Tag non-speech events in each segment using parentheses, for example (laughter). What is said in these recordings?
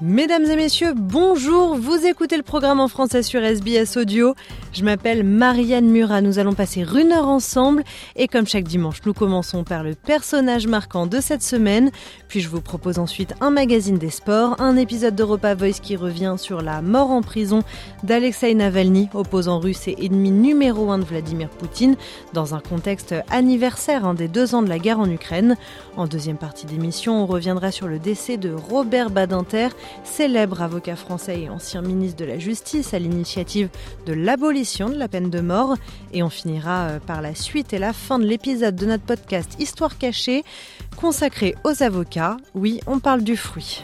Mesdames et messieurs, bonjour, vous écoutez le programme en français sur SBS Audio. Je m'appelle Marianne Murat, nous allons passer une heure ensemble et comme chaque dimanche, nous commençons par le personnage marquant de cette semaine, puis je vous propose ensuite un magazine des sports, un épisode d'Europa Voice qui revient sur la mort en prison d'Alexei Navalny, opposant russe et ennemi numéro un de Vladimir Poutine, dans un contexte anniversaire des deux ans de la guerre en Ukraine. En deuxième partie d'émission, on reviendra sur le décès de Robert Badinter, célèbre avocat français et ancien ministre de la Justice à l'initiative de l'abolition de la peine de mort. Et on finira euh, par la suite et la fin de l'épisode de notre podcast Histoire cachée, consacré aux avocats. Oui, on parle du fruit.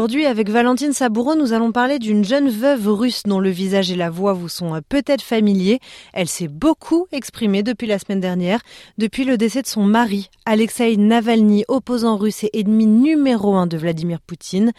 Aujourd'hui, avec Valentine Saboureau, nous allons parler d'une jeune veuve russe dont le visage et la voix vous sont euh, peut-être familiers. Elle s'est beaucoup exprimée depuis la semaine dernière, depuis le décès de son mari, Alexei Navalny, opposant russe et ennemi numéro un de Vladimir Poutine.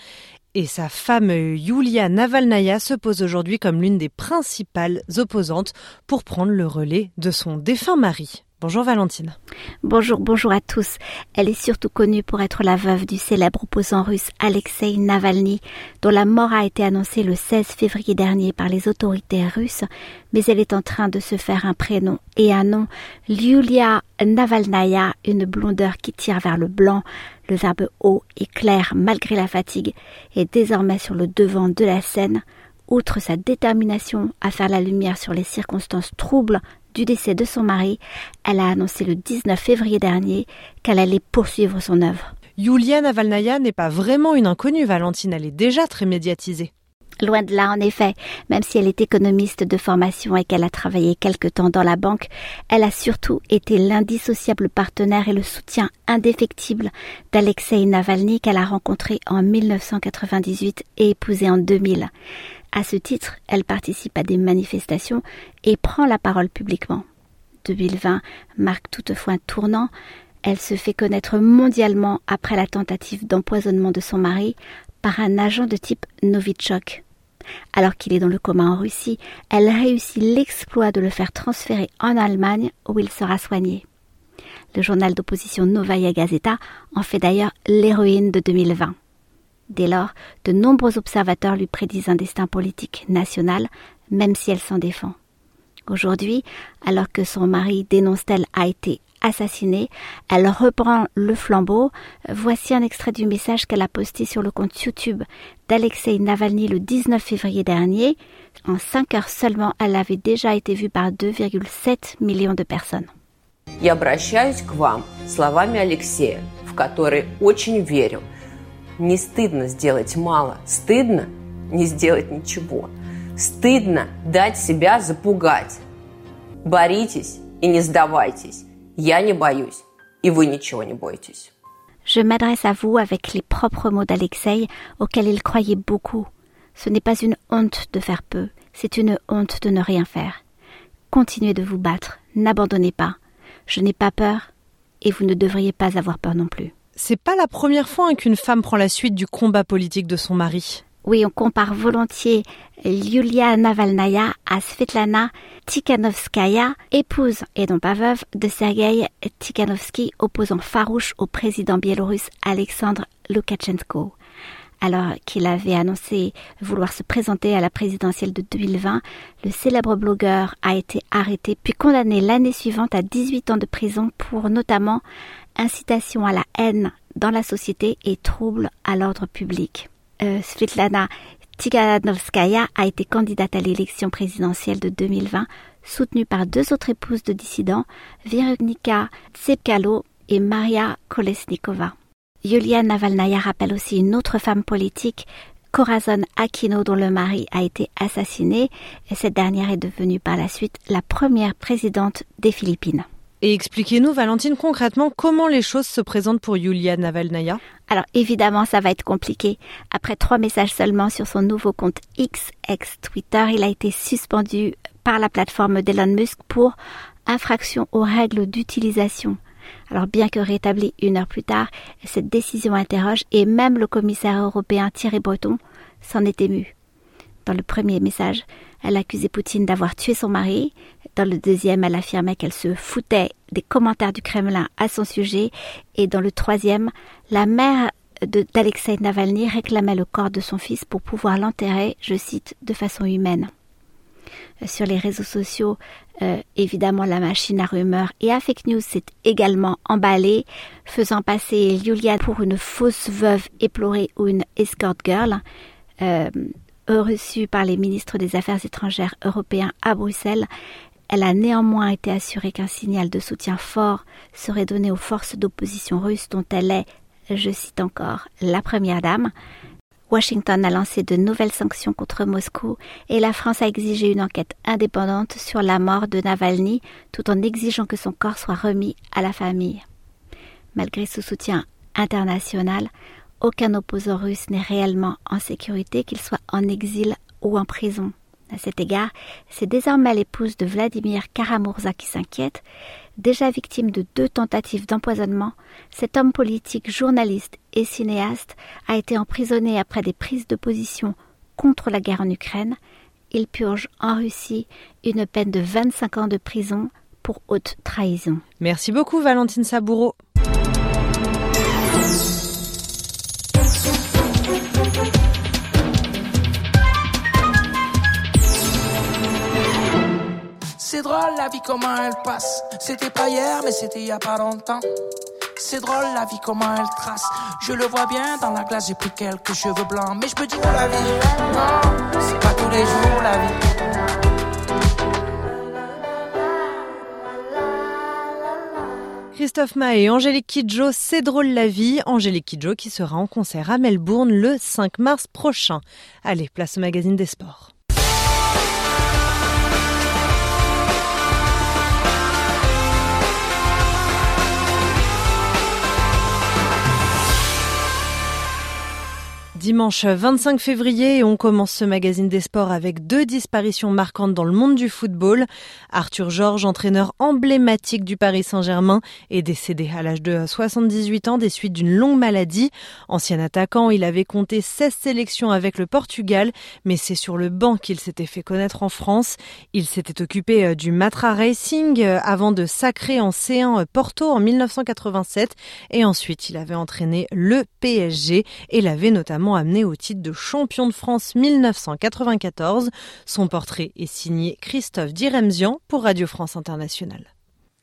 Et sa femme Yulia Navalnaya se pose aujourd'hui comme l'une des principales opposantes pour prendre le relais de son défunt mari. Bonjour Valentine. Bonjour, bonjour à tous. Elle est surtout connue pour être la veuve du célèbre opposant russe Alexei Navalny, dont la mort a été annoncée le 16 février dernier par les autorités russes, mais elle est en train de se faire un prénom et un nom, Yulia Navalnaya, une blondeur qui tire vers le blanc, le verbe haut et clair malgré la fatigue, est désormais sur le devant de la scène, outre sa détermination à faire la lumière sur les circonstances troubles du décès de son mari, elle a annoncé le 19 février dernier qu'elle allait poursuivre son œuvre. Yulia Navalnaya n'est pas vraiment une inconnue, Valentine, elle est déjà très médiatisée. Loin de là, en effet, même si elle est économiste de formation et qu'elle a travaillé quelque temps dans la banque, elle a surtout été l'indissociable partenaire et le soutien indéfectible d'Alexei Navalny qu'elle a rencontré en 1998 et épousé en 2000. À ce titre, elle participe à des manifestations et prend la parole publiquement. 2020 marque toutefois un tournant. Elle se fait connaître mondialement après la tentative d'empoisonnement de son mari par un agent de type Novichok. Alors qu'il est dans le coma en Russie, elle réussit l'exploit de le faire transférer en Allemagne où il sera soigné. Le journal d'opposition Novaya Gazeta en fait d'ailleurs l'héroïne de 2020. Dès lors, de nombreux observateurs lui prédisent un destin politique national, même si elle s'en défend. Aujourd'hui, alors que son mari dénonce-t-elle a été assassiné, elle reprend le flambeau. Voici un extrait du message qu'elle a posté sur le compte YouTube d'Alexei Navalny le 19 février dernier. En cinq heures seulement, elle avait déjà été vue par 2,7 millions de personnes. Я обращаюсь к вам словами Алексея, в которые очень верю. Не стыдно сделать мало, стыдно не сделать ничего. Стыдно дать себя запугать. Боритесь и не сдавайтесь. Я не боюсь, и вы ничего не бойтесь. Je m'adresse à vous avec les propres mots d'Alexei auxquels il croyait beaucoup. Ce n'est pas une honte de faire peu, c'est une honte de ne rien faire. Continuez de vous battre, n'abandonnez pas. Je n'ai pas peur et vous ne devriez pas avoir peur non plus. C'est pas la première fois hein, qu'une femme prend la suite du combat politique de son mari. Oui, on compare volontiers Yulia Navalnaya à Svetlana Tikhanovskaya, épouse et non pas veuve de Sergei Tikhanovsky, opposant farouche au président biélorusse Alexandre Loukachenko. Alors qu'il avait annoncé vouloir se présenter à la présidentielle de 2020, le célèbre blogueur a été arrêté puis condamné l'année suivante à 18 ans de prison pour notamment incitation à la haine dans la société et trouble à l'ordre public. Euh, Svetlana Tigananovskaya a été candidate à l'élection présidentielle de 2020, soutenue par deux autres épouses de dissidents, Veronika Tsepkalo et Maria Kolesnikova. Yulia Navalnaya rappelle aussi une autre femme politique, Corazon Aquino, dont le mari a été assassiné, et cette dernière est devenue par la suite la première présidente des Philippines. Et expliquez-nous, Valentine, concrètement comment les choses se présentent pour Yulia Navalnaya? Alors évidemment, ça va être compliqué. Après trois messages seulement sur son nouveau compte X, Twitter, il a été suspendu par la plateforme d'Elon Musk pour infraction aux règles d'utilisation. Alors bien que rétabli une heure plus tard, cette décision interroge et même le commissaire européen Thierry Breton s'en est ému. Dans le premier message, elle accusait Poutine d'avoir tué son mari. Dans le deuxième, elle affirmait qu'elle se foutait des commentaires du Kremlin à son sujet. Et dans le troisième, la mère d'Alexei Navalny réclamait le corps de son fils pour pouvoir l'enterrer, je cite, de façon humaine. Sur les réseaux sociaux, euh, évidemment, la machine à rumeurs et à fake news s'est également emballée, faisant passer Yulia pour une fausse veuve éplorée ou une escort girl. Euh, reçue par les ministres des Affaires étrangères européens à Bruxelles, elle a néanmoins été assurée qu'un signal de soutien fort serait donné aux forces d'opposition russes dont elle est, je cite encore, la première dame. Washington a lancé de nouvelles sanctions contre Moscou et la France a exigé une enquête indépendante sur la mort de Navalny tout en exigeant que son corps soit remis à la famille. Malgré ce soutien international, aucun opposant russe n'est réellement en sécurité, qu'il soit en exil ou en prison. À cet égard, c'est désormais l'épouse de Vladimir Karamurza qui s'inquiète. Déjà victime de deux tentatives d'empoisonnement, cet homme politique, journaliste et cinéaste a été emprisonné après des prises de position contre la guerre en Ukraine. Il purge en Russie une peine de 25 ans de prison pour haute trahison. Merci beaucoup Valentine Saboureau. C'est drôle la vie comment elle passe. C'était pas hier, mais c'était il y a pas longtemps. C'est drôle la vie comment elle trace. Je le vois bien dans la glace, j'ai pris quelques cheveux blancs. Mais je me dis que la vie, non, c'est pas tous les jours la vie. Christophe Maé et Angélique Kidjo, c'est drôle la vie. Angélique Kidjo qui sera en concert à Melbourne le 5 mars prochain. Allez, place au magazine des sports. Dimanche 25 février, on commence ce magazine des sports avec deux disparitions marquantes dans le monde du football. Arthur Georges, entraîneur emblématique du Paris Saint-Germain, est décédé à l'âge de 78 ans des suites d'une longue maladie. Ancien attaquant, il avait compté 16 sélections avec le Portugal, mais c'est sur le banc qu'il s'était fait connaître en France. Il s'était occupé euh, du Matra Racing euh, avant de sacrer en C1 Porto en 1987 et ensuite il avait entraîné le PSG et l'avait amené au titre de champion de France 1994. Son portrait est signé Christophe Diremzian pour Radio France Internationale.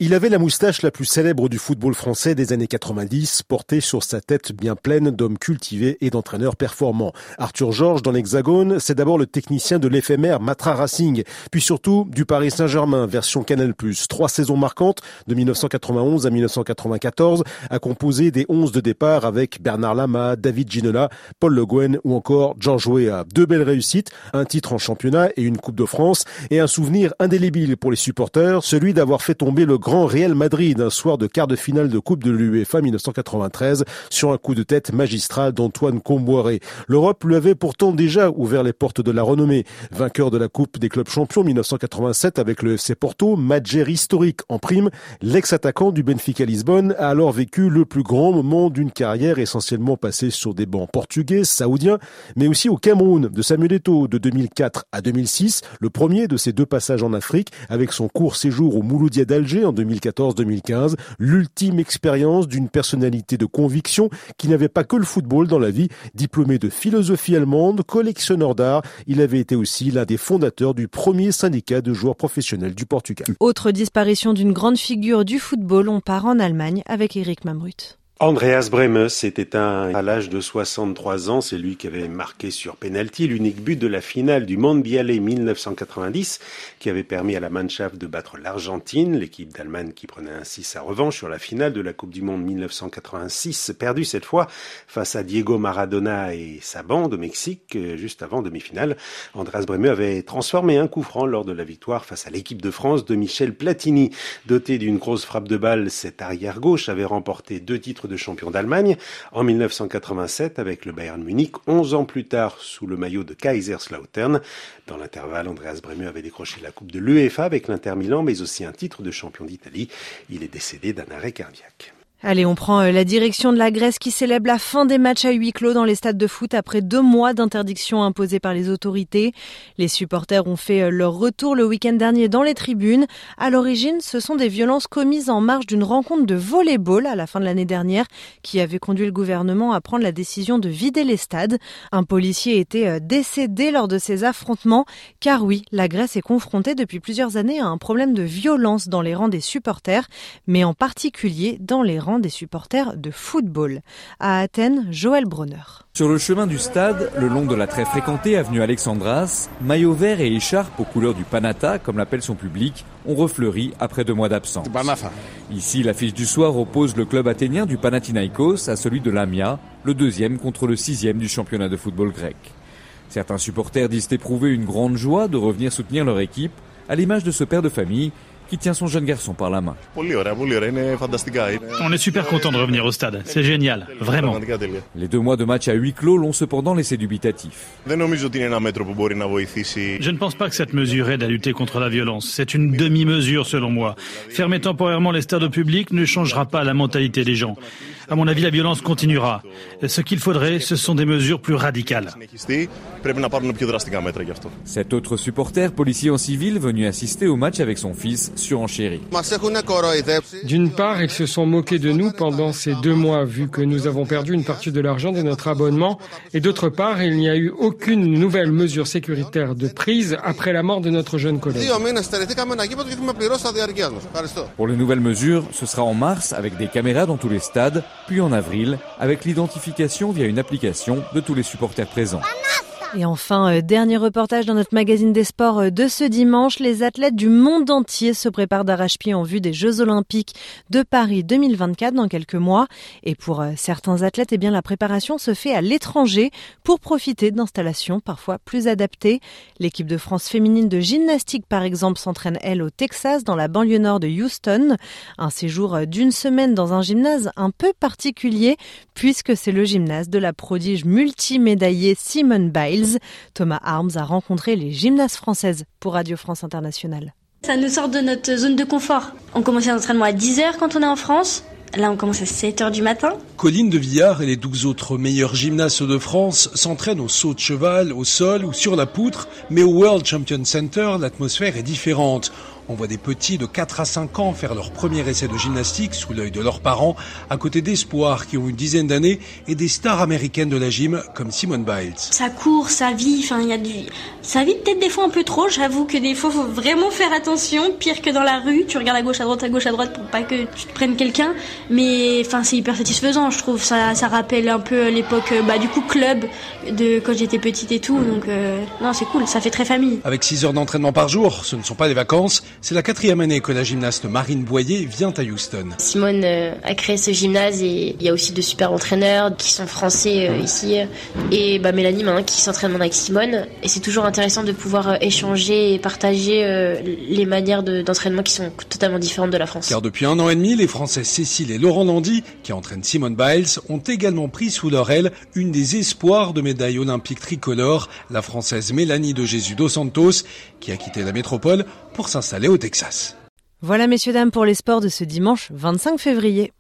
Il avait la moustache la plus célèbre du football français des années 90, portée sur sa tête bien pleine d'hommes cultivés et d'entraîneurs performants. Arthur Georges, dans l'Hexagone, c'est d'abord le technicien de l'éphémère Matra Racing, puis surtout du Paris Saint-Germain, version Canal+. Trois saisons marquantes, de 1991 à 1994, a composé des 11 de départ avec Bernard Lama, David Ginola, Paul Le Guen ou encore Georges Weah. Deux belles réussites, un titre en championnat et une Coupe de France, et un souvenir indélébile pour les supporters, celui d'avoir fait tomber le Grand Real Madrid un soir de quart de finale de Coupe de l'UEFA 1993 sur un coup de tête magistral d'Antoine Comboiré. L'Europe lui avait pourtant déjà ouvert les portes de la renommée. Vainqueur de la Coupe des clubs champions 1987 avec le FC Porto, matcher historique en prime, l'ex-attaquant du Benfica Lisbonne a alors vécu le plus grand moment d'une carrière essentiellement passée sur des bancs portugais, saoudiens, mais aussi au Cameroun de Samuel Eto'o de 2004 à 2006, le premier de ces deux passages en Afrique avec son court séjour au Mouloudia d'Alger 2014-2015, l'ultime expérience d'une personnalité de conviction qui n'avait pas que le football dans la vie. Diplômé de philosophie allemande, collectionneur d'art, il avait été aussi l'un des fondateurs du premier syndicat de joueurs professionnels du Portugal. Autre disparition d'une grande figure du football, on part en Allemagne avec Eric Mamrut. Andreas Breme s'est éteint à l'âge de 63 ans. C'est lui qui avait marqué sur penalty l'unique but de la finale du Mondiale 1990 qui avait permis à la Mannschaft de battre l'Argentine, l'équipe d'Allemagne qui prenait ainsi sa revanche sur la finale de la Coupe du Monde 1986, perdue cette fois face à Diego Maradona et sa bande au Mexique euh, juste avant demi-finale. Andreas Breme avait transformé un coup franc lors de la victoire face à l'équipe de France de Michel Platini. Doté d'une grosse frappe de balle, cet arrière gauche avait remporté deux titres de champion d'Allemagne en 1987 avec le Bayern Munich, 11 ans plus tard sous le maillot de Kaiserslautern. Dans l'intervalle, Andreas Breme avait décroché la Coupe de l'UEFA avec l'Inter Milan, mais aussi un titre de champion d'Italie. Il est décédé d'un arrêt cardiaque. Allez, on prend euh, la direction de la Grèce qui célèbre la fin des matchs à huis clos dans les stades de foot après deux mois d'interdiction imposée par les autorités. Les supporters ont fait euh, leur retour le week-end dernier dans les tribunes. À l'origine, ce sont des violences commises en marge d'une rencontre de volleyball à la fin de l'année dernière qui avait conduit le gouvernement à prendre la décision de vider les stades. Un policier était euh, décédé lors de ces affrontements car oui, la Grèce est confrontée depuis plusieurs années à un problème de violence dans les rangs des supporters, mais en particulier dans les rangs des supporters de football. À Athènes, Joël Bronner. Sur le chemin du stade, le long de la très fréquentée avenue Alexandras, maillot vert et écharpe aux couleurs du Panata, comme l'appelle son public, ont refleuri après deux mois d'absence. Ici, l'affiche du soir oppose le club athénien du Panathinaikos à celui de l'Amia, le deuxième contre le sixième du championnat de football grec. Certains supporters disent éprouver une grande joie de revenir soutenir leur équipe, à l'image de ce père de famille qui tient son jeune garçon par la main. On est super content de revenir au stade. C'est génial, vraiment. Les deux mois de match à huis clos l'ont cependant laissé dubitatif. Je ne pense pas que cette mesure aide à lutter contre la violence. C'est une demi-mesure selon moi. Fermer temporairement les stades au public ne changera pas la mentalité des gens. À mon avis, la violence continuera. Ce qu'il faudrait, ce sont des mesures plus radicales. Cet autre supporter, policier en civil, venu assister au match avec son fils, D'une part, ils se sont moqués de nous pendant ces deux mois, vu que nous avons perdu une partie de l'argent de notre abonnement. Et d'autre part, il n'y a eu aucune nouvelle mesure sécuritaire de prise après la mort de notre jeune collègue. Pour les nouvelles mesures, ce sera en mars avec des caméras dans tous les stades, puis en avril avec l'identification via une application de tous les supporters présents. Et enfin, euh, dernier reportage dans notre magazine des sports euh, de ce dimanche. Les athlètes du monde entier se préparent d'arrache-pied en vue des Jeux Olympiques de Paris 2024 dans quelques mois. Et pour euh, certains athlètes, eh bien, la préparation se fait à l'étranger pour profiter d'installations parfois plus adaptées. L'équipe de France féminine de gymnastique, par exemple, s'entraîne, elle, au Texas, dans la banlieue nord de Houston. Un séjour d'une semaine dans un gymnase un peu particulier puisque c'est le gymnase de la prodige multimédaillée Simone Biles. Thomas Arms a rencontré les gymnastes françaises pour Radio France Internationale. Ça nous sort de notre zone de confort. On commence l'entraînement à 10h quand on est en France. Là, on commence à 7h du matin. Colline de Villard et les 12 autres meilleurs gymnastes de France s'entraînent au saut de cheval, au sol ou sur la poutre, mais au World Champion Center, l'atmosphère est différente. On voit des petits de 4 à 5 ans faire leur premier essai de gymnastique sous l'œil de leurs parents, à côté d'espoirs qui ont une dizaine d'années et des stars américaines de la gym comme Simone Biles. Ça court, ça vit, enfin il y a du... Ça vit peut-être des fois un peu trop, j'avoue que des fois faut vraiment faire attention, pire que dans la rue, tu regardes à gauche, à droite, à gauche, à droite pour pas que tu te prennes quelqu'un, mais enfin c'est hyper satisfaisant je trouve, ça, ça rappelle un peu l'époque bah, du coup club de quand j'étais petite et tout, donc euh, non c'est cool, ça fait très famille. Avec 6 heures d'entraînement par jour, ce ne sont pas des vacances, c'est la quatrième année que la gymnaste Marine Boyer vient à Houston. Simone euh, a créé ce gymnase et il y a aussi de super entraîneurs qui sont français euh, ici et bah, Mélanie hein, qui s'entraîne avec Simone et c'est toujours intéressant de pouvoir euh, échanger et partager les manières d'entraînement qui sont totalement différentes de la France. Car depuis un an et demi, les Français Cécile et Laurent Landy, qui entraînent Simone Biles, ont également pris sous leur aile une des espoirs de médaille olympique tricolore, la Française Mélanie de Jésus dos Santos, qui a quitté la métropole pour s'installer au Texas. Voilà messieurs dames pour les sports de ce dimanche 25 février.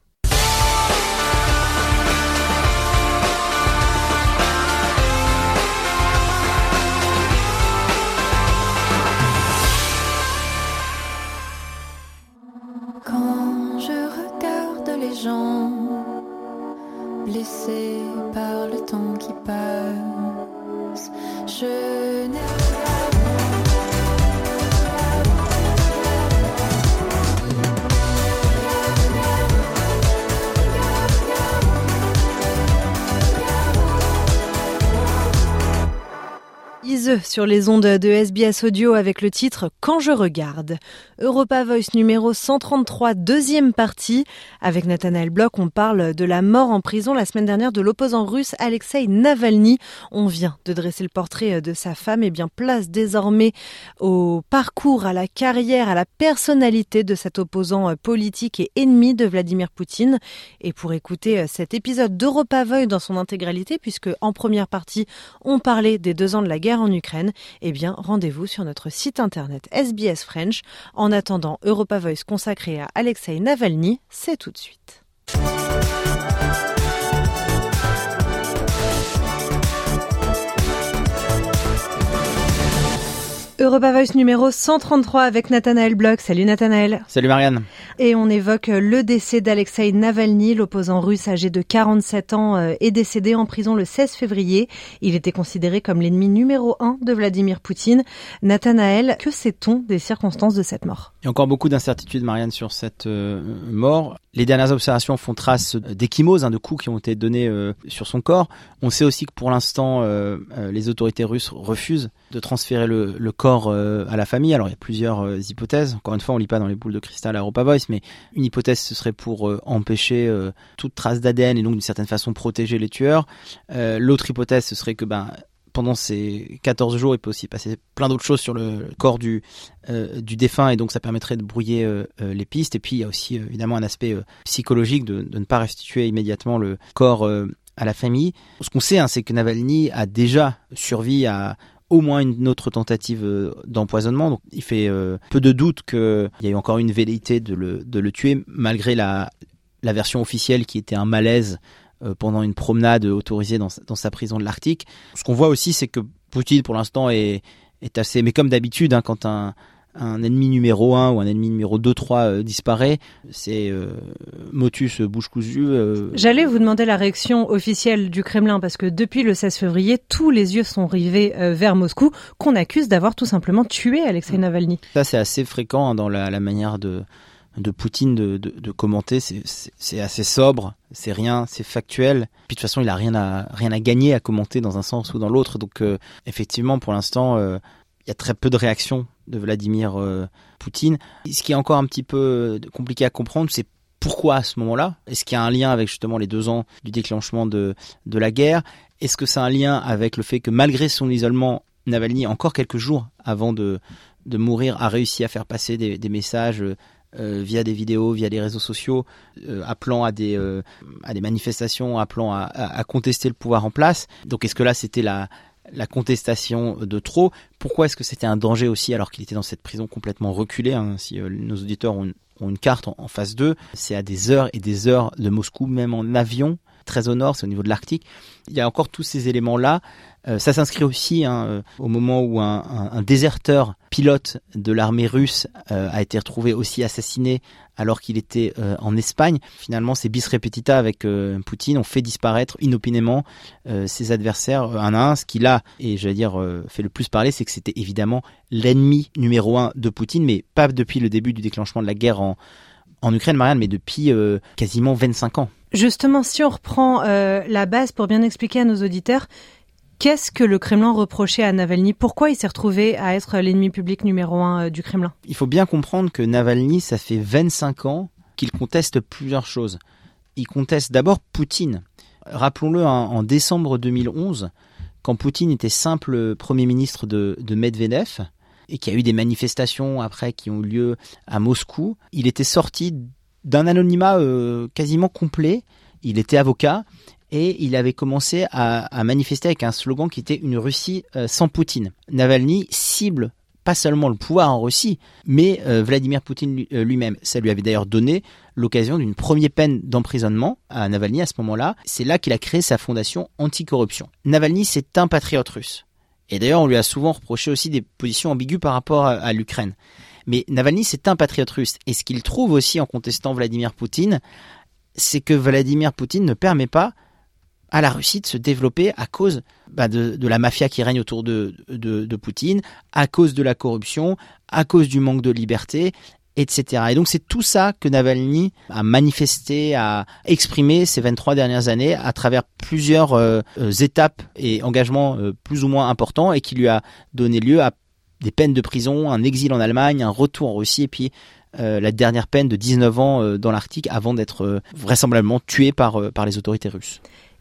Sur les ondes de SBS Audio avec le titre Quand je regarde. Europa Voice numéro 133, deuxième partie. Avec Nathanaël Bloch, on parle de la mort en prison la semaine dernière de l'opposant russe Alexei Navalny. On vient de dresser le portrait de sa femme et bien place désormais au parcours, à la carrière, à la personnalité de cet opposant politique et ennemi de Vladimir Poutine. Et pour écouter cet épisode d'Europa Voice dans son intégralité, puisque en première partie, on parlait des deux ans de la guerre en Ukraine, eh bien, rendez-vous sur notre site internet SBS French. En attendant, Europa Voice consacré à Alexei Navalny, c'est tout de suite. Europa Voice numéro 133 avec Nathanaël Bloch. Salut Nathanaël. Salut Marianne. Et on évoque le décès d'Alexei Navalny, l'opposant russe âgé de 47 ans, euh, est décédé en prison le 16 février. Il était considéré comme l'ennemi numéro un de Vladimir Poutine. Nathanaël, que sait-on des circonstances de cette mort? Il y a encore beaucoup d'incertitudes, Marianne, sur cette euh, mort. Les dernières observations font trace d'échymoses, hein, de coups qui ont été donnés euh, sur son corps. On sait aussi que pour l'instant, les autorités russes refusent de transférer le, le corps euh, à la famille. Alors il y a plusieurs euh, hypothèses. Encore une fois, on lit pas dans les boules de cristal à Europa Voice, mais une hypothèse ce serait pour euh, empêcher toute trace d'ADN et donc d'une certaine façon protéger les tueurs. L'autre hypothèse ce serait que ben pendant ces 14 jours, il peut aussi passer plein d'autres choses sur le corps du, défunt et donc ça permettrait de brouiller les pistes. Et puis il y a aussi évidemment un aspect psychologique de, de, ne pas restituer immédiatement le corps à la famille. Ce qu'on sait, hein, c'est que Navalny a déjà survécu à, au moins une autre tentative euh, d'empoisonnement. Donc il fait euh, peu de doute qu'il y a eu encore une velléité de le, de le tuer, malgré la, la version officielle qui était un malaise euh, pendant une promenade autorisée dans, dans sa prison de l'Arctique. Ce qu'on voit aussi, c'est que Poutine, pour l'instant, est, est assez... Mais comme d'habitude, hein, quand un un ennemi numéro 1 ou un ennemi numéro 2, 3 euh, disparaît, c'est euh, motus euh, bouche cousue. J'allais vous demander la réaction officielle du Kremlin parce que depuis le 16 février, tous les yeux sont rivés vers Moscou, qu'on accuse d'avoir tout simplement tué Alexei Navalny. Ça, c'est assez fréquent hein, dans la, manière de, de Poutine de, de, commenter. C'est assez sobre, c'est rien, c'est factuel. Puis de toute façon, il a rien à rien à gagner à commenter dans un sens ou dans l'autre. Donc effectivement, pour l'instant, il y a très peu de réactions de Vladimir euh, Poutine. Ce qui est encore un petit peu euh, compliqué à comprendre, c'est pourquoi à ce moment-là? Est-ce qu'il y a un lien avec justement les deux ans du déclenchement de, la guerre? Est-ce que c'est un lien avec le fait que malgré son isolement, Navalny, encore quelques jours avant de, mourir, a réussi à faire passer des, messages euh, via des vidéos, via des réseaux sociaux, appelant à des, à des manifestations, appelant à, à, contester le pouvoir en place? Donc est-ce que là c'était la, la contestation de trop. Pourquoi est-ce que c'était un danger aussi alors qu'il était dans cette prison complètement reculée hein, Si euh, nos auditeurs ont une, carte en, face d'eux, c'est à des heures et des heures de Moscou, même en avion, très au nord, c'est au niveau de l'Arctique. Il y a encore tous ces éléments-là. Euh, ça s'inscrit aussi hein, euh, au moment où un, déserteur pilote de l'armée russe a été retrouvé aussi assassiné alors qu'il était euh, en Espagne. Finalement, c'est bis repetita avec euh, Poutine. On fait disparaître inopinément euh, ses adversaires un à un. Ce qui là, et j'allais dire, fait le plus parler, c'est que c'était évidemment l'ennemi numéro un de Poutine, mais pas depuis le début du déclenchement de la guerre en, en Ukraine, Marianne, mais depuis quasiment 25 ans. Justement, si on reprend la base pour bien expliquer à nos auditeurs, Qu'est-ce que le Kremlin reprochait à Navalny? Pourquoi il s'est retrouvé à être l'ennemi public numéro un euh, du Kremlin? Il faut bien comprendre que Navalny, ça fait 25 ans qu'il conteste plusieurs choses. Il conteste d'abord Poutine. Rappelons-le, hein, en décembre 2011, quand Poutine était simple Premier ministre de, Medvedev, et qu'il y a eu des manifestations après qui ont eu lieu à Moscou, il était sorti d'un anonymat euh, quasiment complet. Il était avocat et il avait commencé à, manifester avec un slogan qui était une Russie euh, sans Poutine. Navalny cible pas seulement le pouvoir en Russie, mais euh, Vladimir Poutine euh, lui-même. Ça lui avait d'ailleurs donné l'occasion d'une première peine d'emprisonnement à Navalny à ce moment-là. C'est là qu'il a créé sa fondation anticorruption. Navalny, c'est un patriote russe. Et d'ailleurs, on lui a souvent reproché aussi des positions ambiguës par rapport à l'Ukraine. Mais Navalny, c'est un patriote russe. Et ce qu'il trouve aussi en contestant Vladimir Poutine, c'est que Vladimir Poutine ne permet pas à la Russie de se développer à cause bah, de, la mafia qui règne autour de, de, Poutine, à cause de la corruption, à cause du manque de liberté, etc. Et donc c'est tout ça que Navalny a manifesté, a exprimé ces 23 dernières années à travers plusieurs euh, euh, étapes et engagements euh, plus ou moins importants et qui lui a donné lieu à des peines de prison, un exil en Allemagne, un retour en Russie et puis la dernière peine de 19 ans dans l'Arctique avant d'être vraisemblablement tué par, par les autorités russes.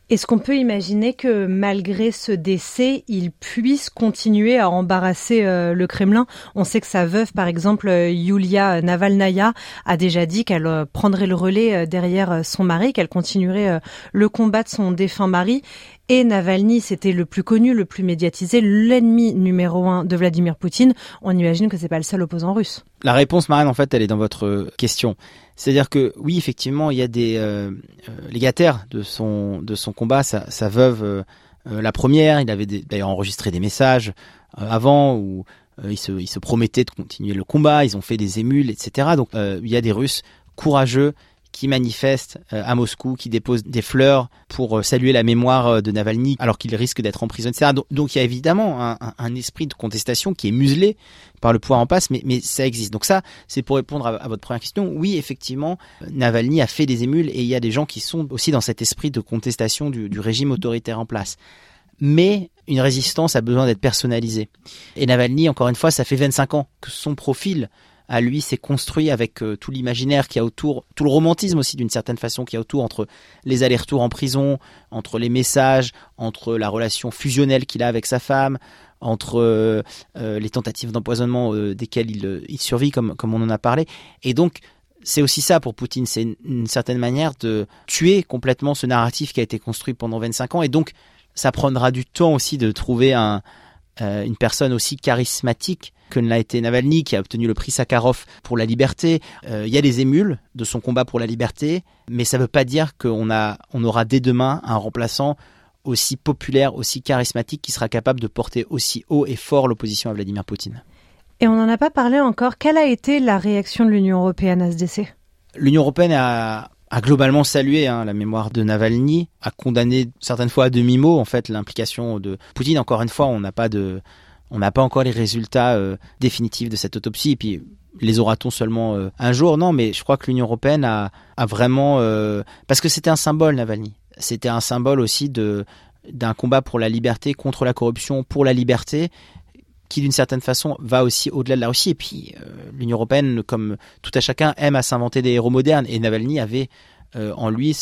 Est-ce qu'on peut imaginer que malgré ce décès, il puisse continuer à embarrasser euh, le Kremlin? On sait que sa veuve, par exemple, euh, Yulia Navalnaya, a déjà dit qu'elle euh, prendrait le relais derrière son mari, qu'elle continuerait le combat de son défunt mari. Et Navalny, c'était le plus connu, le plus médiatisé, l'ennemi numéro un de Vladimir Poutine. On imagine que c'est pas le seul opposant russe. La réponse, Marine, en fait, elle est dans votre question. C'est-à-dire que oui, effectivement, il y a des euh, euh légataires de son de son combat. Sa, veuve, euh, euh, la première, il avait d'ailleurs enregistré des messages avant où il se il se promettait de continuer le combat. Ils ont fait des émules, etc. Donc il y a des Russes courageux qui manifestent euh, à Moscou, qui déposent des fleurs pour euh, saluer la mémoire euh, de Navalny alors qu'il risque d'être en prison, etc. Donc, il y a évidemment un, esprit de contestation qui est muselé par le pouvoir en passe, mais, mais ça existe. Donc ça, c'est pour répondre à, votre première question. Oui, effectivement, Navalny a fait des émules et il y a des gens qui sont aussi dans cet esprit de contestation du, du régime autoritaire en place. Mais une résistance a besoin d'être personnalisée. Et Navalny, encore une fois, ça fait 25 ans que son profil à lui s'est construit avec euh, tout l'imaginaire qui a autour, tout le romantisme aussi d'une certaine façon qui a autour entre les allers-retours en prison, entre les messages, entre la relation fusionnelle qu'il a avec sa femme, entre euh, euh, les tentatives d'empoisonnement desquelles il, survit comme, comme on en a parlé. Et donc, c'est aussi ça pour Poutine, c'est une, certaine manière de tuer complètement ce narratif qui a été construit pendant 25 ans. Et donc, ça prendra du temps aussi de trouver un, une personne aussi charismatique que ne l'a été Navalny, qui a obtenu le prix Sakharov pour la liberté. Euh, il y a des émules de son combat pour la liberté, mais ça ne veut pas dire qu'on a, on aura dès demain un remplaçant aussi populaire, aussi charismatique, qui sera capable de porter aussi haut et fort l'opposition à Vladimir Poutine. Et on n'en a pas parlé encore. Quelle a été la réaction de l'Union européenne à ce décès? L'Union européenne a, globalement salué hein, la mémoire de Navalny, a condamné certaines fois à demi-mot en fait l'implication de Poutine. Encore une fois, on n'a pas de on n'a pas encore les résultats euh, définitifs de cette autopsie. Et puis, les aura-t-on seulement euh, un jour? Non, mais je crois que l'Union européenne a, a vraiment... Euh, parce que c'était un symbole, Navalny. C'était un symbole aussi de d'un combat pour la liberté, contre la corruption, pour la liberté, qui d'une certaine façon va aussi au-delà de la Russie. Et puis l'Union européenne, comme tout à chacun, aime à s'inventer des héros modernes. Et Navalny avait en lui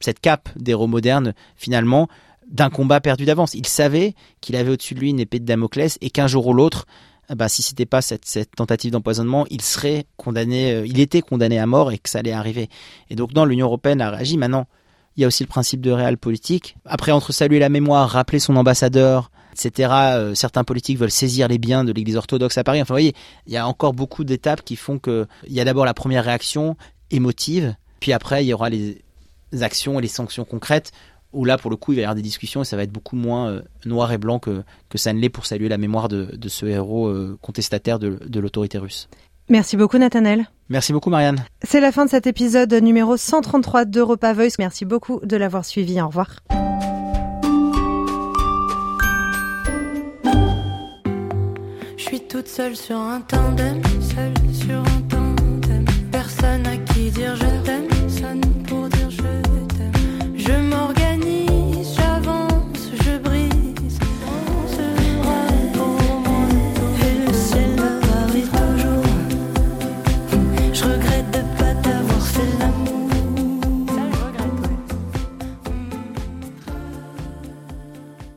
cette cape d'héros moderne, finalement, d'un combat perdu d'avance. Il savait qu'il avait au-dessus de lui une épée de Damoclès et qu'un jour ou l'autre, bah, si c'était pas cette, tentative d'empoisonnement, il serait condamné, euh, il était condamné à mort et que ça allait arriver. Et donc, non, l'Union européenne a réagi. Maintenant, il y a aussi le principe de réel politique. Après, entre saluer la mémoire, rappeler son ambassadeur, etc., euh, certains politiques veulent saisir les biens de l'Église orthodoxe à Paris. Enfin, vous voyez, il y a encore beaucoup d'étapes qui font que il y a d'abord la première réaction émotive, puis après, il y aura les actions et les sanctions concrètes où là, pour le coup, il va y avoir des discussions et ça va être beaucoup moins euh, noir et blanc que, que ça ne l'est pour saluer la mémoire de, de ce héros euh, contestataire de, de l'autorité russe. Merci beaucoup, Nathanel. Merci beaucoup, Marianne. C'est la fin de cet épisode numéro 133 d'Europa Voice. Merci beaucoup de l'avoir suivi. Au revoir. Toute seule sur un tandem, seule sur un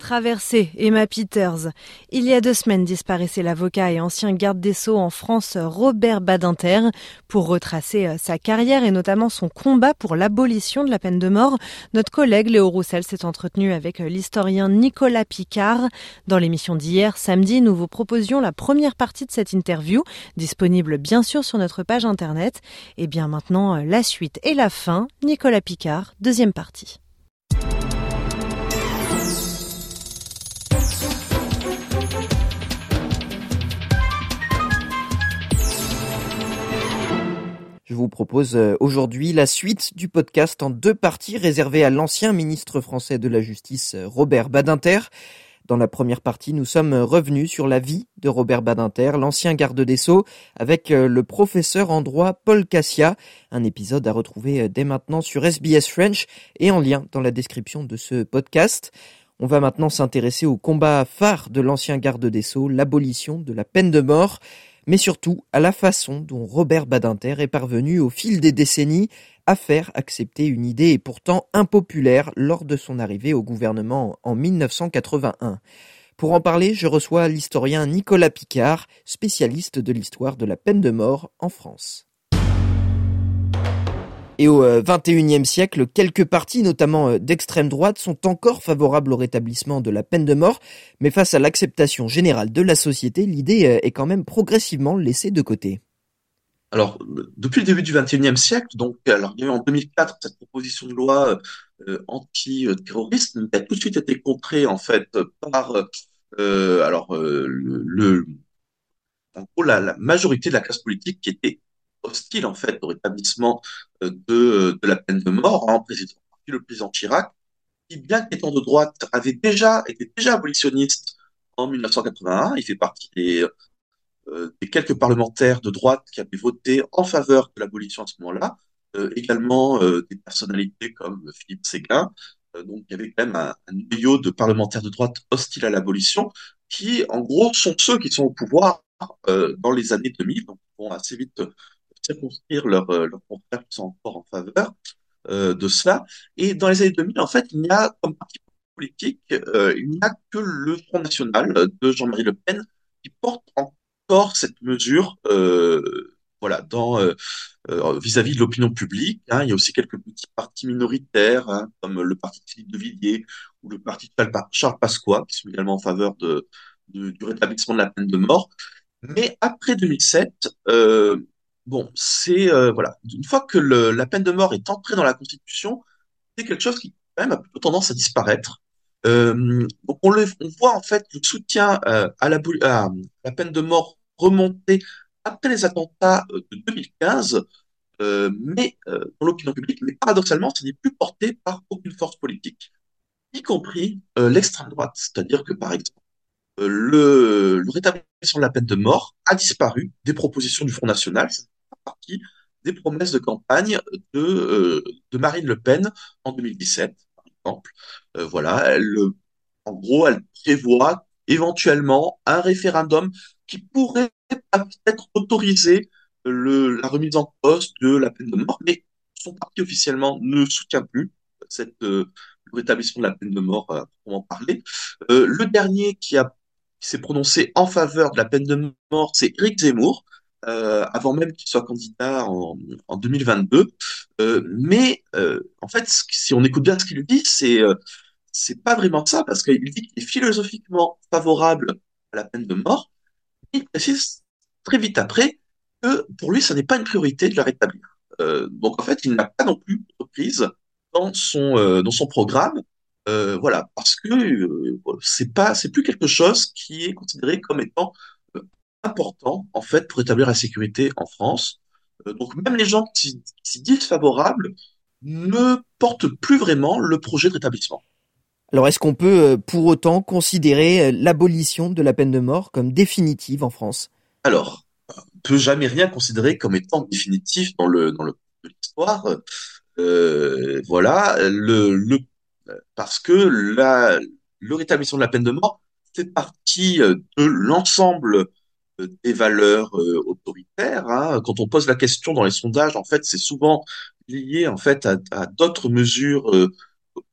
Traversée, Emma Peters. Il y a deux semaines disparaissait l'avocat et ancien garde des Sceaux en France Robert Badinter pour retracer euh, sa carrière et notamment son combat pour l'abolition de la peine de mort. Notre collègue Léo Roussel s'est entretenu avec euh, l'historien Nicolas Picard. Dans l'émission d'hier, samedi, nous vous proposions la première partie de cette interview, disponible bien sûr sur notre page internet. Et bien maintenant, euh, la suite et la fin. Nicolas Picard, deuxième partie. Je vous propose euh, aujourd'hui la suite du podcast en deux parties réservées à l'ancien ministre français de la Justice euh, Robert Badinter. Dans la première partie, nous sommes revenus sur la vie de Robert Badinter, l'ancien garde des Sceaux, avec euh, le professeur en droit Paul Cassia. Un épisode à retrouver dès maintenant sur SBS French et en lien dans la description de ce podcast. On va maintenant s'intéresser au combat phare de l'ancien garde des Sceaux, l'abolition de la peine de mort mais surtout à la façon dont Robert Badinter est parvenu au fil des décennies à faire accepter une idée pourtant impopulaire lors de son arrivée au gouvernement en 1981. Pour en parler, je reçois l'historien Nicolas Picard, spécialiste de l'histoire de la peine de mort en France. Et au XXIe euh, siècle, quelques partis, notamment euh, d'extrême droite, sont encore favorables au rétablissement de la peine de mort, mais face à l'acceptation générale de la société, l'idée euh, est quand même progressivement laissée de côté. Alors, depuis le début du XXIe siècle, donc, alors, il y a eu en 2004 cette proposition de loi anti-terroriste, qui a tout de suite été contrée en fait par, alors, le, la, majorité de la classe politique qui était hostile en fait au rétablissement euh, de, de la peine de mort en président, le président Chirac, qui bien qu'étant de droite avait déjà été déjà abolitionniste en 1981. Il fait partie des, euh, des quelques parlementaires de droite qui avaient voté en faveur de l'abolition à ce moment-là. Euh, également des personnalités comme Philippe Séguin. donc il y avait quand même un, un noyau de parlementaires de droite hostiles à l'abolition, qui en gros sont ceux qui sont au pouvoir dans les années 2000, donc vont assez vite circonscrire leurs euh, leurs confrères qui sont encore en faveur euh, de cela. Et dans les années 2000, en fait, il n'y a comme parti politique, euh, il n'y a que le Front National de Jean-Marie Le Pen qui porte encore cette mesure voilà, dans vis-à-vis de l'opinion publique. Hein. il y a aussi quelques petits partis minoritaires, hein, comme le parti de Philippe de Villiers ou le parti Charles Pasqua, qui sont également en faveur de, du rétablissement de la peine de mort. Mais après 2007, euh, bon, c'est euh, voilà, une fois que la peine de mort est entrée dans la Constitution, c'est quelque chose qui quand même a plutôt tendance à disparaître. Euh, donc on, voit en fait le soutien euh, à, la, peine de mort remonter après les attentats de 2015, euh, mais dans l'opinion publique, mais paradoxalement, ce n'est plus porté par aucune force politique, y compris l'extrême droite. C'est-à-dire que par exemple, le, le rétablissement de la peine de mort a disparu des propositions du Front National, partie des promesses de campagne de, euh, Marine Le Pen en 2017, par exemple. Euh, voilà, elle, en gros, elle prévoit éventuellement un référendum qui pourrait peut-être autoriser le, la remise en poste de la peine de mort, mais son parti officiellement ne soutient plus cette, euh, le rétablissement de la peine de mort, pour en parler. Le dernier qui qui s'est prononcé en faveur de la peine de mort, c'est Éric Zemmour, euh, avant même qu'il soit candidat en, en 2022. Euh, mais euh, en fait, si on écoute bien ce qu'il dit, c'est euh, c'est pas vraiment ça parce qu'il dit qu'il est philosophiquement favorable à la peine de mort. Il précise très vite après que pour lui, ce n'est pas une priorité de la rétablir. Euh, donc en fait, il n'a pas non plus reprise dans son euh, dans son programme. voilà, parce que c'est pas c'est plus quelque chose qui est considéré comme étant important en fait pour établir la sécurité en France. Euh, donc même les gens qui s'y disent favorables ne portent plus vraiment le projet de rétablissement. Alors est-ce qu'on peut euh, pour autant considérer euh, l'abolition de la peine de mort comme définitive en France? Alors, on peut jamais rien considérer comme étant définitif dans le dans le l'histoire. Euh, voilà, le, le parce que la, le rétablissement de la peine de mort fait partie de l'ensemble des valeurs euh, autoritaires. Hein. Quand on pose la question dans les sondages, en fait, c'est souvent lié en fait à, à d'autres mesures euh,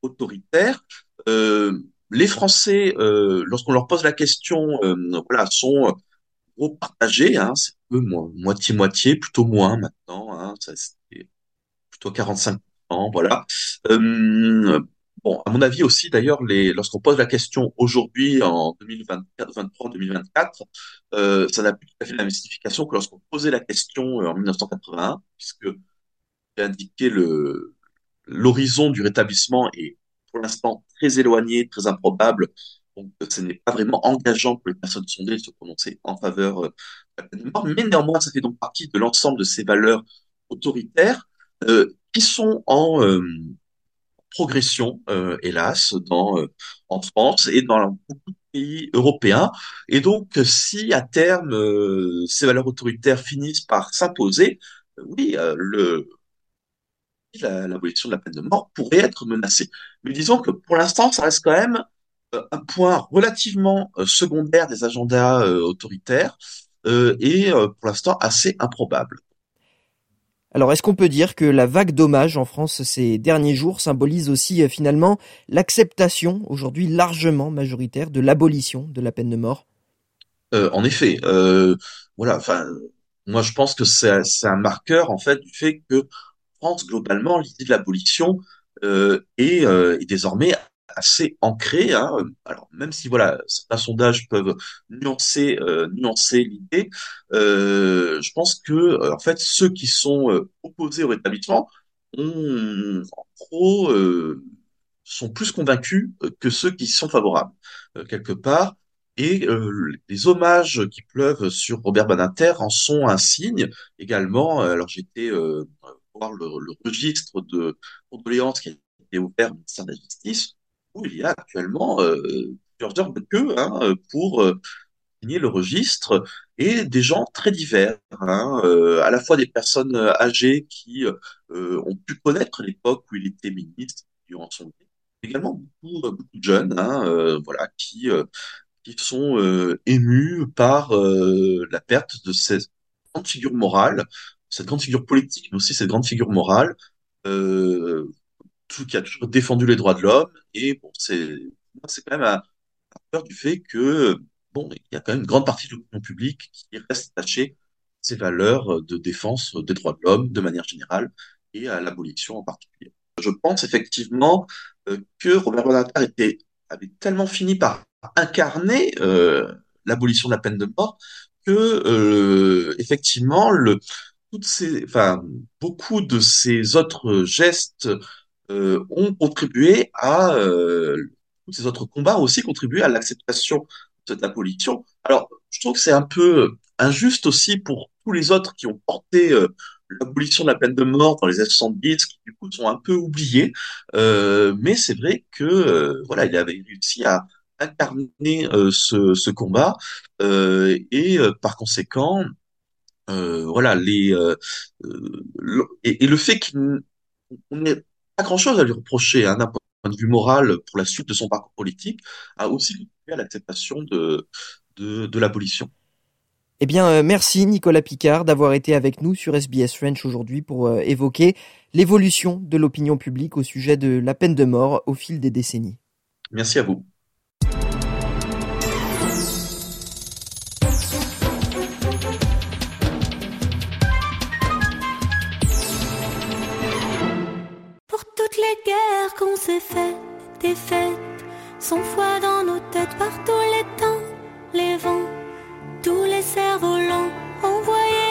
autoritaires. Euh, les Français, lorsqu'on leur pose la question, voilà, sont partagés. Hein, c'est peu moitié-moitié, plutôt moins maintenant. Hein, c'est plutôt 45 ans, voilà. Bon, à mon avis aussi, d'ailleurs, lorsqu'on pose la question aujourd'hui, en 2023-2024, euh, ça n'a plus tout à fait la même signification que lorsqu'on posait la question euh, en 1981, puisque j'ai indiqué le, l'horizon du rétablissement est pour l'instant très éloigné, très improbable, donc ce n'est pas vraiment engageant pour les personnes sondées de se prononcer en faveur euh, de la peine de mort, mais néanmoins, ça fait donc partie de l'ensemble de ces valeurs autoritaires qui sont en progression, hélas, dans, en France et dans beaucoup de pays européens. Et donc, si à terme ces valeurs autoritaires finissent par s'imposer, oui, le l'abolition de la peine de mort pourrait être menacée. Mais disons que pour l'instant, ça reste quand même un point relativement secondaire des agendas autoritaires et pour l'instant assez improbable. Alors est-ce qu'on peut dire que la vague d'hommages en France ces derniers jours symbolise aussi euh, finalement l'acceptation aujourd'hui largement majoritaire de l'abolition de la peine de mort? Euh, En effet, euh, voilà. Enfin, moi je pense que c'est un marqueur en fait du fait que France globalement l'idée de l'abolition est, est désormais assez ancré. Hein. Alors même si voilà certains sondages peuvent nuancer euh, nuancer l'idée, euh, je pense que euh, en fait ceux qui sont euh, opposés au rétablissement ont, en gros sont plus convaincus que ceux qui sont favorables quelque part. Et les hommages qui pleuvent sur Robert Badinter en sont un signe également. Alors j'étais voir le, le, registre de condoléances qui a été ouvert au ministère de la Justice il y a actuellement euh, plusieurs heures de queue hein, pour euh, signer le registre et des gens très divers, hein, euh, à la fois des personnes âgées qui ont pu connaître l'époque où il était ministre durant son également beaucoup, beaucoup de jeunes, hein, voilà, qui qui sont émus par la perte de cette grande figure morale, cette grande figure politique, mais aussi cette grande figure morale, euh, qui a toujours défendu les droits de l'homme. Et bon, c'est c'est quand même un, peur du fait que bon, il y a quand même une grande partie de l'opinion publique qui reste attachée à ces valeurs de défense des droits de l'homme de manière générale et à l'abolition en particulier. Je pense effectivement euh, que Robert Badinter était avait tellement fini par incarner euh, l'abolition de la peine de mort que euh, effectivement le toutes ces enfin beaucoup de ces autres gestes euh, ont contribué à euh, tous ces autres combats ont aussi contribué à l'acceptation de cette abolition. Alors, je trouve que c'est un peu injuste aussi pour tous les autres qui ont porté euh, l'abolition de la peine de mort dans les années 70, qui du coup sont un peu oubliés. Euh, mais c'est vrai que euh, voilà, il avait réussi à incarner ce, ce, combat et par conséquent, voilà les et, et, le fait qu'on ait grand-chose à lui reprocher hein, d'un point de vue moral pour la suite de son parcours politique, a aussi contribué à l'acceptation de, de, de l'abolition. Eh bien, euh, merci Nicolas Picard d'avoir été avec nous sur SBS French aujourd'hui pour euh, évoquer l'évolution de l'opinion publique au sujet de la peine de mort au fil des décennies. Merci à vous. Qu'on s'est fait, des fêtes, sans foi dans nos têtes par tous les temps, les vents, tous les cerfs-volants envoyés,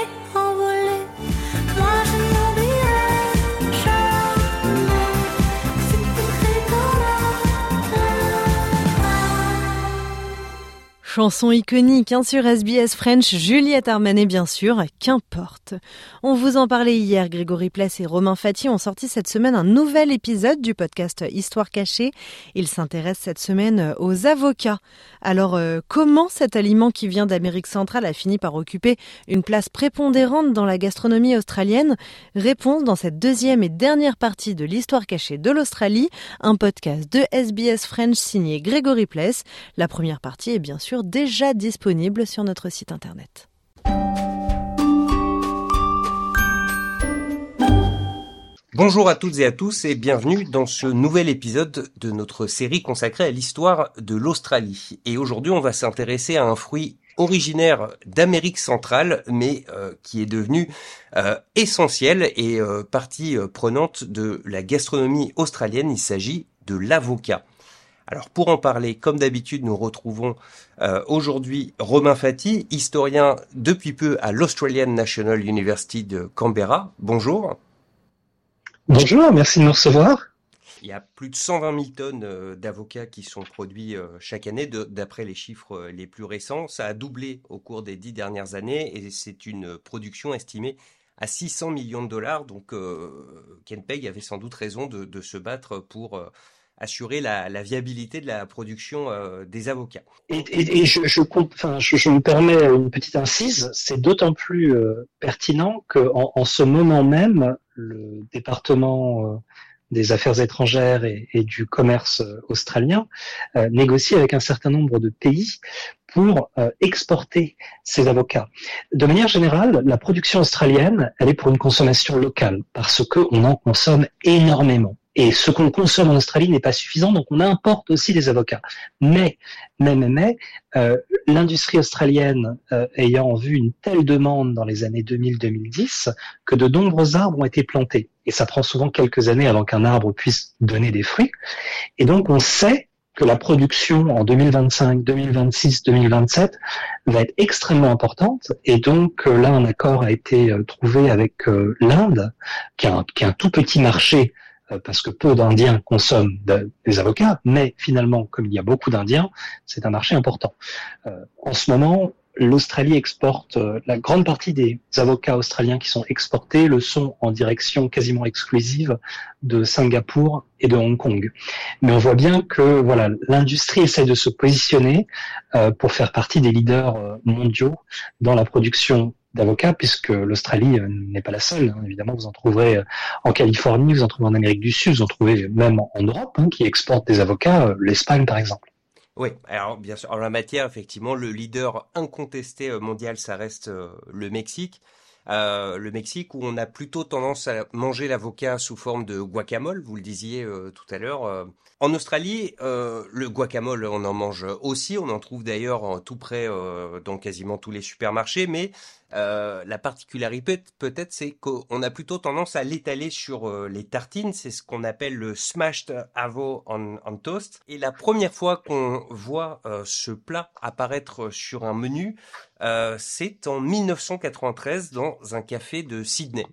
Chanson iconique hein, sur SBS French, Juliette Armanet bien sûr, qu'importe. On vous en parlait hier, Grégory Pless et Romain Fati ont sorti cette semaine un nouvel épisode du podcast Histoire cachée. Ils s'intéressent cette semaine aux avocats. Alors euh, comment cet aliment qui vient d'Amérique centrale a fini par occuper une place prépondérante dans la gastronomie australienne? Réponse dans cette deuxième et dernière partie de l'Histoire cachée de l'Australie, un podcast de SBS French signé Grégory Pless. La première partie est bien sûr déjà disponible sur notre site internet. Bonjour à toutes et à tous et bienvenue dans ce nouvel épisode de notre série consacrée à l'histoire de l'Australie. Et aujourd'hui on va s'intéresser à un fruit originaire d'Amérique centrale mais euh, qui est devenu euh, essentiel et euh, partie prenante de la gastronomie australienne. Il s'agit de l'avocat. Alors pour en parler, comme d'habitude, nous retrouvons euh, aujourd'hui Romain Fati, historien depuis peu à l'Australian National University de Canberra. Bonjour. Bonjour, merci de nous recevoir. Il y a plus de 120 000 tonnes euh, d'avocats qui sont produits euh, chaque année, d'après les chiffres les plus récents. Ça a doublé au cours des dix dernières années et c'est une production estimée à 600 millions de dollars. Donc Ken avait sans doute raison de, se battre pour assurer la, viabilité de la production des avocats. Et, je, je, enfin, je, me permets une petite incise, c'est d'autant plus pertinent qu'en en ce moment même, le département des affaires étrangères et, du commerce euh, australien euh, négocie avec un certain nombre de pays pour euh, exporter ses avocats. De manière générale, la production australienne, elle est pour une consommation locale parce qu'on en consomme énormément. Et ce qu'on consomme en Australie n'est pas suffisant, donc on importe aussi des avocats. Mais, mais, mais, mais euh, l'industrie australienne euh, ayant vu une telle demande dans les années 2000-2010 que de nombreux arbres ont été plantés. Et ça prend souvent quelques années avant qu'un arbre puisse donner des fruits. Et donc on sait que la production en 2025, 2026, 2027 va être extrêmement importante. Et donc euh, là, un accord a été trouvé avec l'Inde, qui, qui, a un tout petit marché euh, parce que peu d'Indiens consomment des avocats, mais finalement, comme il y a beaucoup d'Indiens, c'est un marché important. Euh, en ce moment, l'Australie exporte euh, la grande partie des avocats australiens qui sont exportés le sont en direction quasiment exclusive de Singapour et de Hong Kong. Mais on voit bien que voilà, l'industrie essaie de se positionner pour faire partie des leaders mondiaux dans la production d'avocats, puisque l'Australie euh, n'est pas la seule. Hein. Évidemment, vous en trouverez euh, en Californie, vous en trouvez en Amérique du Sud, vous en trouvez même en Europe, hein, qui exportent des avocats, euh, l'Espagne par exemple. Oui, alors bien sûr, en la matière, effectivement, le leader incontesté mondial, ça reste le Mexique. Le Mexique où on a plutôt tendance à manger l'avocat sous forme de guacamole, vous le disiez tout à l'heure. En Australie, le guacamole, on en mange aussi, on en trouve d'ailleurs tout près dans quasiment tous les supermarchés, mais euh, la particularité peut-être, c'est qu'on a plutôt tendance à l'étaler sur euh, les tartines. C'est ce qu'on appelle le smashed avo on, toast. Et la première fois qu'on voit euh, ce plat apparaître sur un menu, c'est en 1993 dans un café de Sydney.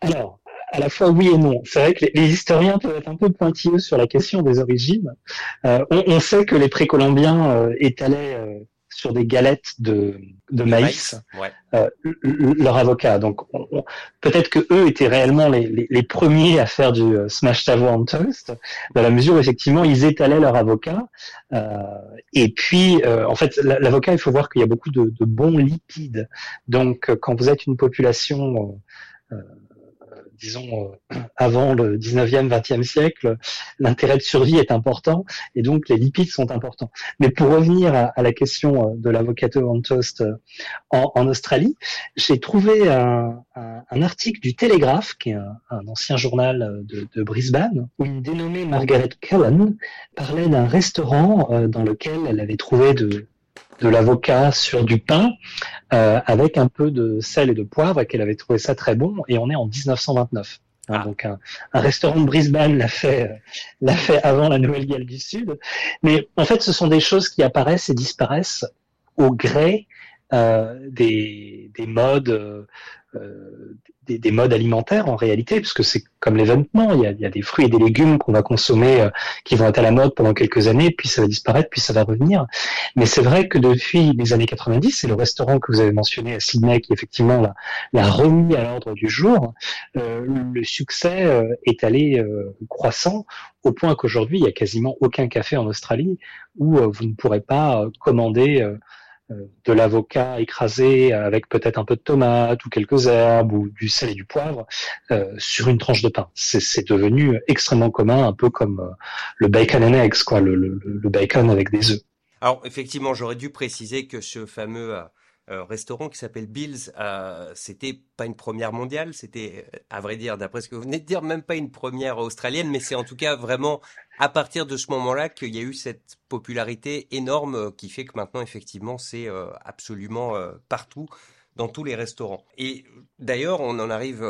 Alors, à la fois oui et non. C'est vrai que les, historiens peuvent être un peu pointilleux sur la question des origines. on, sait que les précolombiens étalaient sur des galettes de, de maïs, euh, leur avocat. Donc peut-être que eux étaient réellement les, les, les, premiers à faire du euh, smash tavo on toast, dans la mesure où effectivement ils étalaient leur avocat. Euh, et puis euh, en fait l'avocat, il faut voir qu'il y a beaucoup de, de, bons lipides. Donc quand vous êtes une population euh, disons, euh, (clears throat) avant le 19e, 20e siècle, l'intérêt de survie est important et donc les lipides sont importants. Mais pour revenir à, la question euh, de l'avocate on toast euh, en, Australie, j'ai trouvé un, article du Télégraphe, qui est un, ancien journal de, de, Brisbane, où une dénommée Margaret Cullen parlait d'un restaurant dans lequel elle avait trouvé de, de l'avocat sur du pain euh, avec un peu de sel et de poivre et qu'elle avait trouvé ça très bon et on est en 1929. Hein, ah. Donc un, restaurant de Brisbane l'a fait l'a fait avant la Nouvelle-Galles du Sud, mais en fait ce sont des choses qui apparaissent et disparaissent au gré euh, des, des modes euh, euh, des, des, modes alimentaires en réalité, puisque c'est comme l'événement, il il y a des fruits et des légumes qu'on va consommer, euh, qui vont être à la mode pendant quelques années, puis ça va disparaître, puis ça va revenir. Mais c'est vrai que depuis les années 90, c'est le restaurant que vous avez mentionné à Sydney qui effectivement l'a remis à l'ordre du jour, euh, le succès euh, est allé croissant au point qu'aujourd'hui, il y a quasiment aucun café en Australie où vous ne pourrez pas commander de l'avocat écrasé avec peut-être un peu de tomate ou quelques herbes ou du sel et du poivre euh, sur une tranche de pain. C'est devenu extrêmement commun, un peu comme euh, le bacon and eggs, quoi, le, le, le bacon avec des œufs. Alors effectivement, j'aurais dû préciser que ce fameux euh, euh, restaurant qui s'appelle Bill's, euh, c'était pas une première mondiale, c'était, à vrai dire, d'après ce que vous venez de dire, même pas une première australienne, mais c'est en tout cas vraiment à partir de ce moment-là qu'il y a eu cette popularité énorme euh, qui fait que maintenant, effectivement, c'est absolument partout dans tous les restaurants. Et d'ailleurs, on en arrive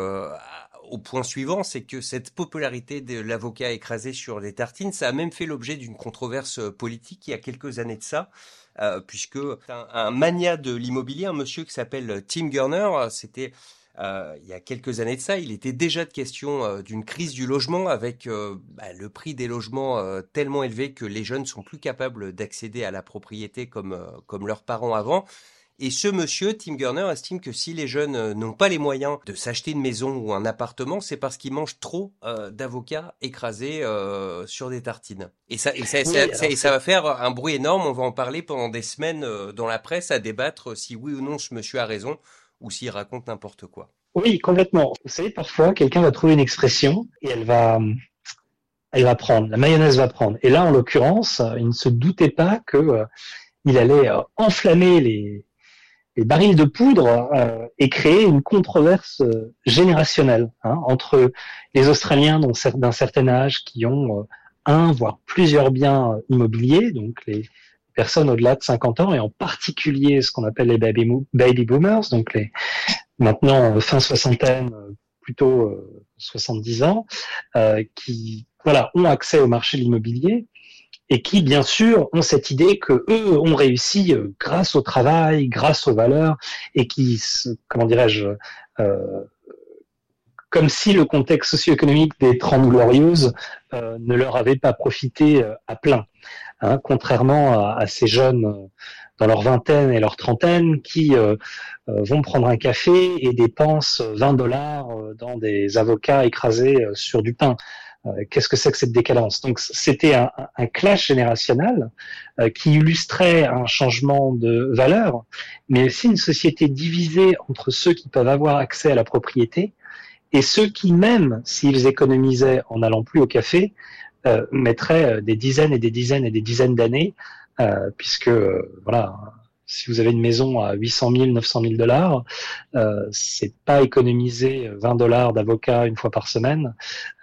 au point suivant, c'est que cette popularité de l'avocat écrasé sur les tartines, ça a même fait l'objet d'une controverse politique il y a quelques années de ça. Euh, puisque un, un, mania de l'immobilier, un monsieur qui s'appelle Tim Gurner, c'était euh, il y a quelques années de ça, il était déjà de question euh, d'une crise du logement avec bah, le prix des logements tellement élevé que les jeunes sont plus capables d'accéder à la propriété comme comme leurs parents avant. Et ce monsieur, Tim Gurner, estime que si les jeunes euh, n'ont pas les moyens de s'acheter une maison ou un appartement, c'est parce qu'ils mangent trop euh, d'avocats écrasés euh, sur des tartines. Et ça, et ça, ça, va faire un bruit énorme. On va en parler pendant des semaines dans la presse à débattre si oui ou non ce monsieur a raison ou s'il raconte n'importe quoi. Oui, complètement. Vous savez, parfois, quelqu'un va trouver une expression et elle va, elle va prendre, la mayonnaise va prendre. Et là, en l'occurrence, il ne se doutait pas que il allait enflammer les, les barils de poudre euh, et créer une controverse euh, générationnelle hein, entre les Australiens d'un certain âge qui ont euh, un voire plusieurs biens immobiliers, donc les personnes au-delà de 50 ans et en particulier ce qu'on appelle les baby, boomers, donc les maintenant fin soixantaine, plutôt 70 ans, qui voilà ont accès au marché de l'immobilier et qui, bien sûr, ont cette idée que eux ont réussi euh, grâce au travail, grâce aux valeurs, et qui, comment dirais-je, euh, comme si le contexte socio-économique des Trente Glorieuses euh, ne leur avait pas profité euh, à plein, hein, contrairement à, à, ces jeunes dans leur vingtaine et leur trentaine qui vont prendre un café et dépensent 20 dollars dans des avocats écrasés sur du pain. Euh, qu'est-ce que c'est que cette décadence? Donc c'était un, clash générationnel euh, qui illustrait un changement de valeur, mais aussi une société divisée entre ceux qui peuvent avoir accès à la propriété et ceux qui, même s'ils économisaient en n'allant plus au café, euh, mettraient des dizaines et des dizaines et des dizaines d'années, puisque voilà, si vous avez une maison à 800 000, 900 000 dollars, euh, c'est pas économiser 20 dollars d'avocat une fois par semaine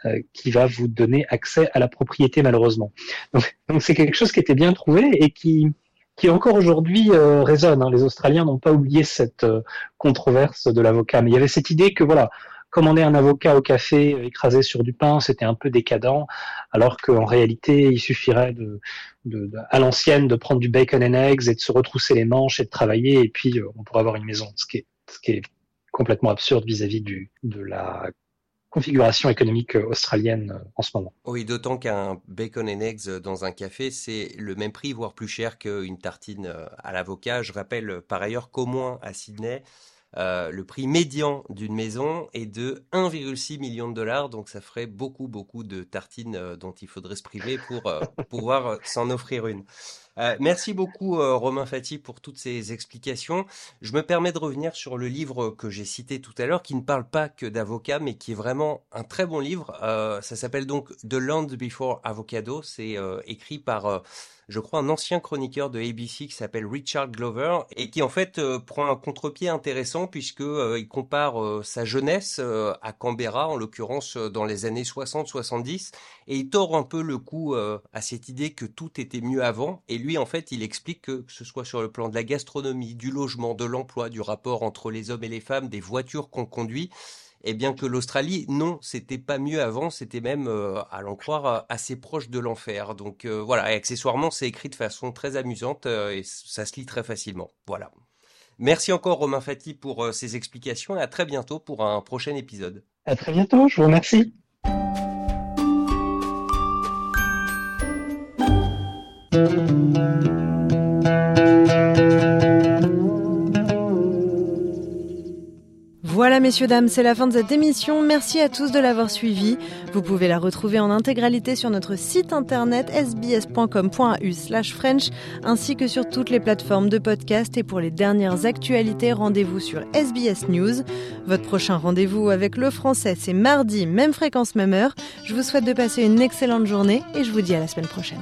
euh, qui va vous donner accès à la propriété malheureusement. Donc c'est quelque chose qui était bien trouvé et qui qui encore aujourd'hui euh, résonne. Hein. Les Australiens n'ont pas oublié cette euh, controverse de l'avocat, mais il y avait cette idée que voilà, commander un avocat au café euh, écrasé sur du pain, c'était un peu décadent, alors qu'en réalité, il suffirait à l'ancienne de prendre du bacon and eggs et de se retrousser les manches et de travailler, et puis euh, on pourrait avoir une maison, ce qui est, complètement absurde vis-à-vis de la configuration économique euh, australienne en ce moment. Oui, d'autant qu'un bacon and eggs dans un café, c'est le même prix, voire plus cher qu'une tartine à l'avocat. Je rappelle par ailleurs qu'au moins à Sydney, euh, le prix médian d'une maison est de 1,6 million de dollars, donc ça ferait beaucoup, beaucoup de tartines euh, dont il faudrait se priver pour euh, pouvoir s'en offrir une. Merci beaucoup Romain Fati pour toutes ces explications. Je me permets de revenir sur le livre que j'ai cité tout à l'heure, qui ne parle pas que d'avocats, mais qui est vraiment un très bon livre. ça s'appelle donc The Land Before Avocado. C'est écrit par je crois, un ancien chroniqueur de ABC qui s'appelle Richard Glover et qui en fait euh, prend un contre-pied intéressant puisque euh, il compare euh, sa jeunesse à Canberra, en l'occurrence dans les années 60-70, et il tord un peu le coup à cette idée que tout était mieux avant. Et lui, en fait, il explique que, ce soit sur le plan de la gastronomie, du logement, de l'emploi, du rapport entre les hommes et les femmes, des voitures qu'on conduit, et bien que l'Australie, non, c'était pas mieux avant, c'était même, euh, à l'en croire, euh, assez proche de l'enfer. Donc euh, voilà, et accessoirement, c'est écrit de façon très amusante et ça se lit très facilement. Voilà. Merci encore Romain Fati pour ces explications et à très bientôt pour un prochain épisode. À très bientôt, je vous remercie. Voilà messieurs dames, c'est la fin de cette émission. Merci à tous de l'avoir suivi. Vous pouvez la retrouver en intégralité sur notre site internet sbs.com.au/french ainsi que sur toutes les plateformes de podcast et pour les dernières actualités, rendez-vous sur SBS News. Votre prochain rendez-vous avec le français, c'est mardi, même fréquence, même heure. Je vous souhaite de passer une excellente journée et je vous dis à la semaine prochaine.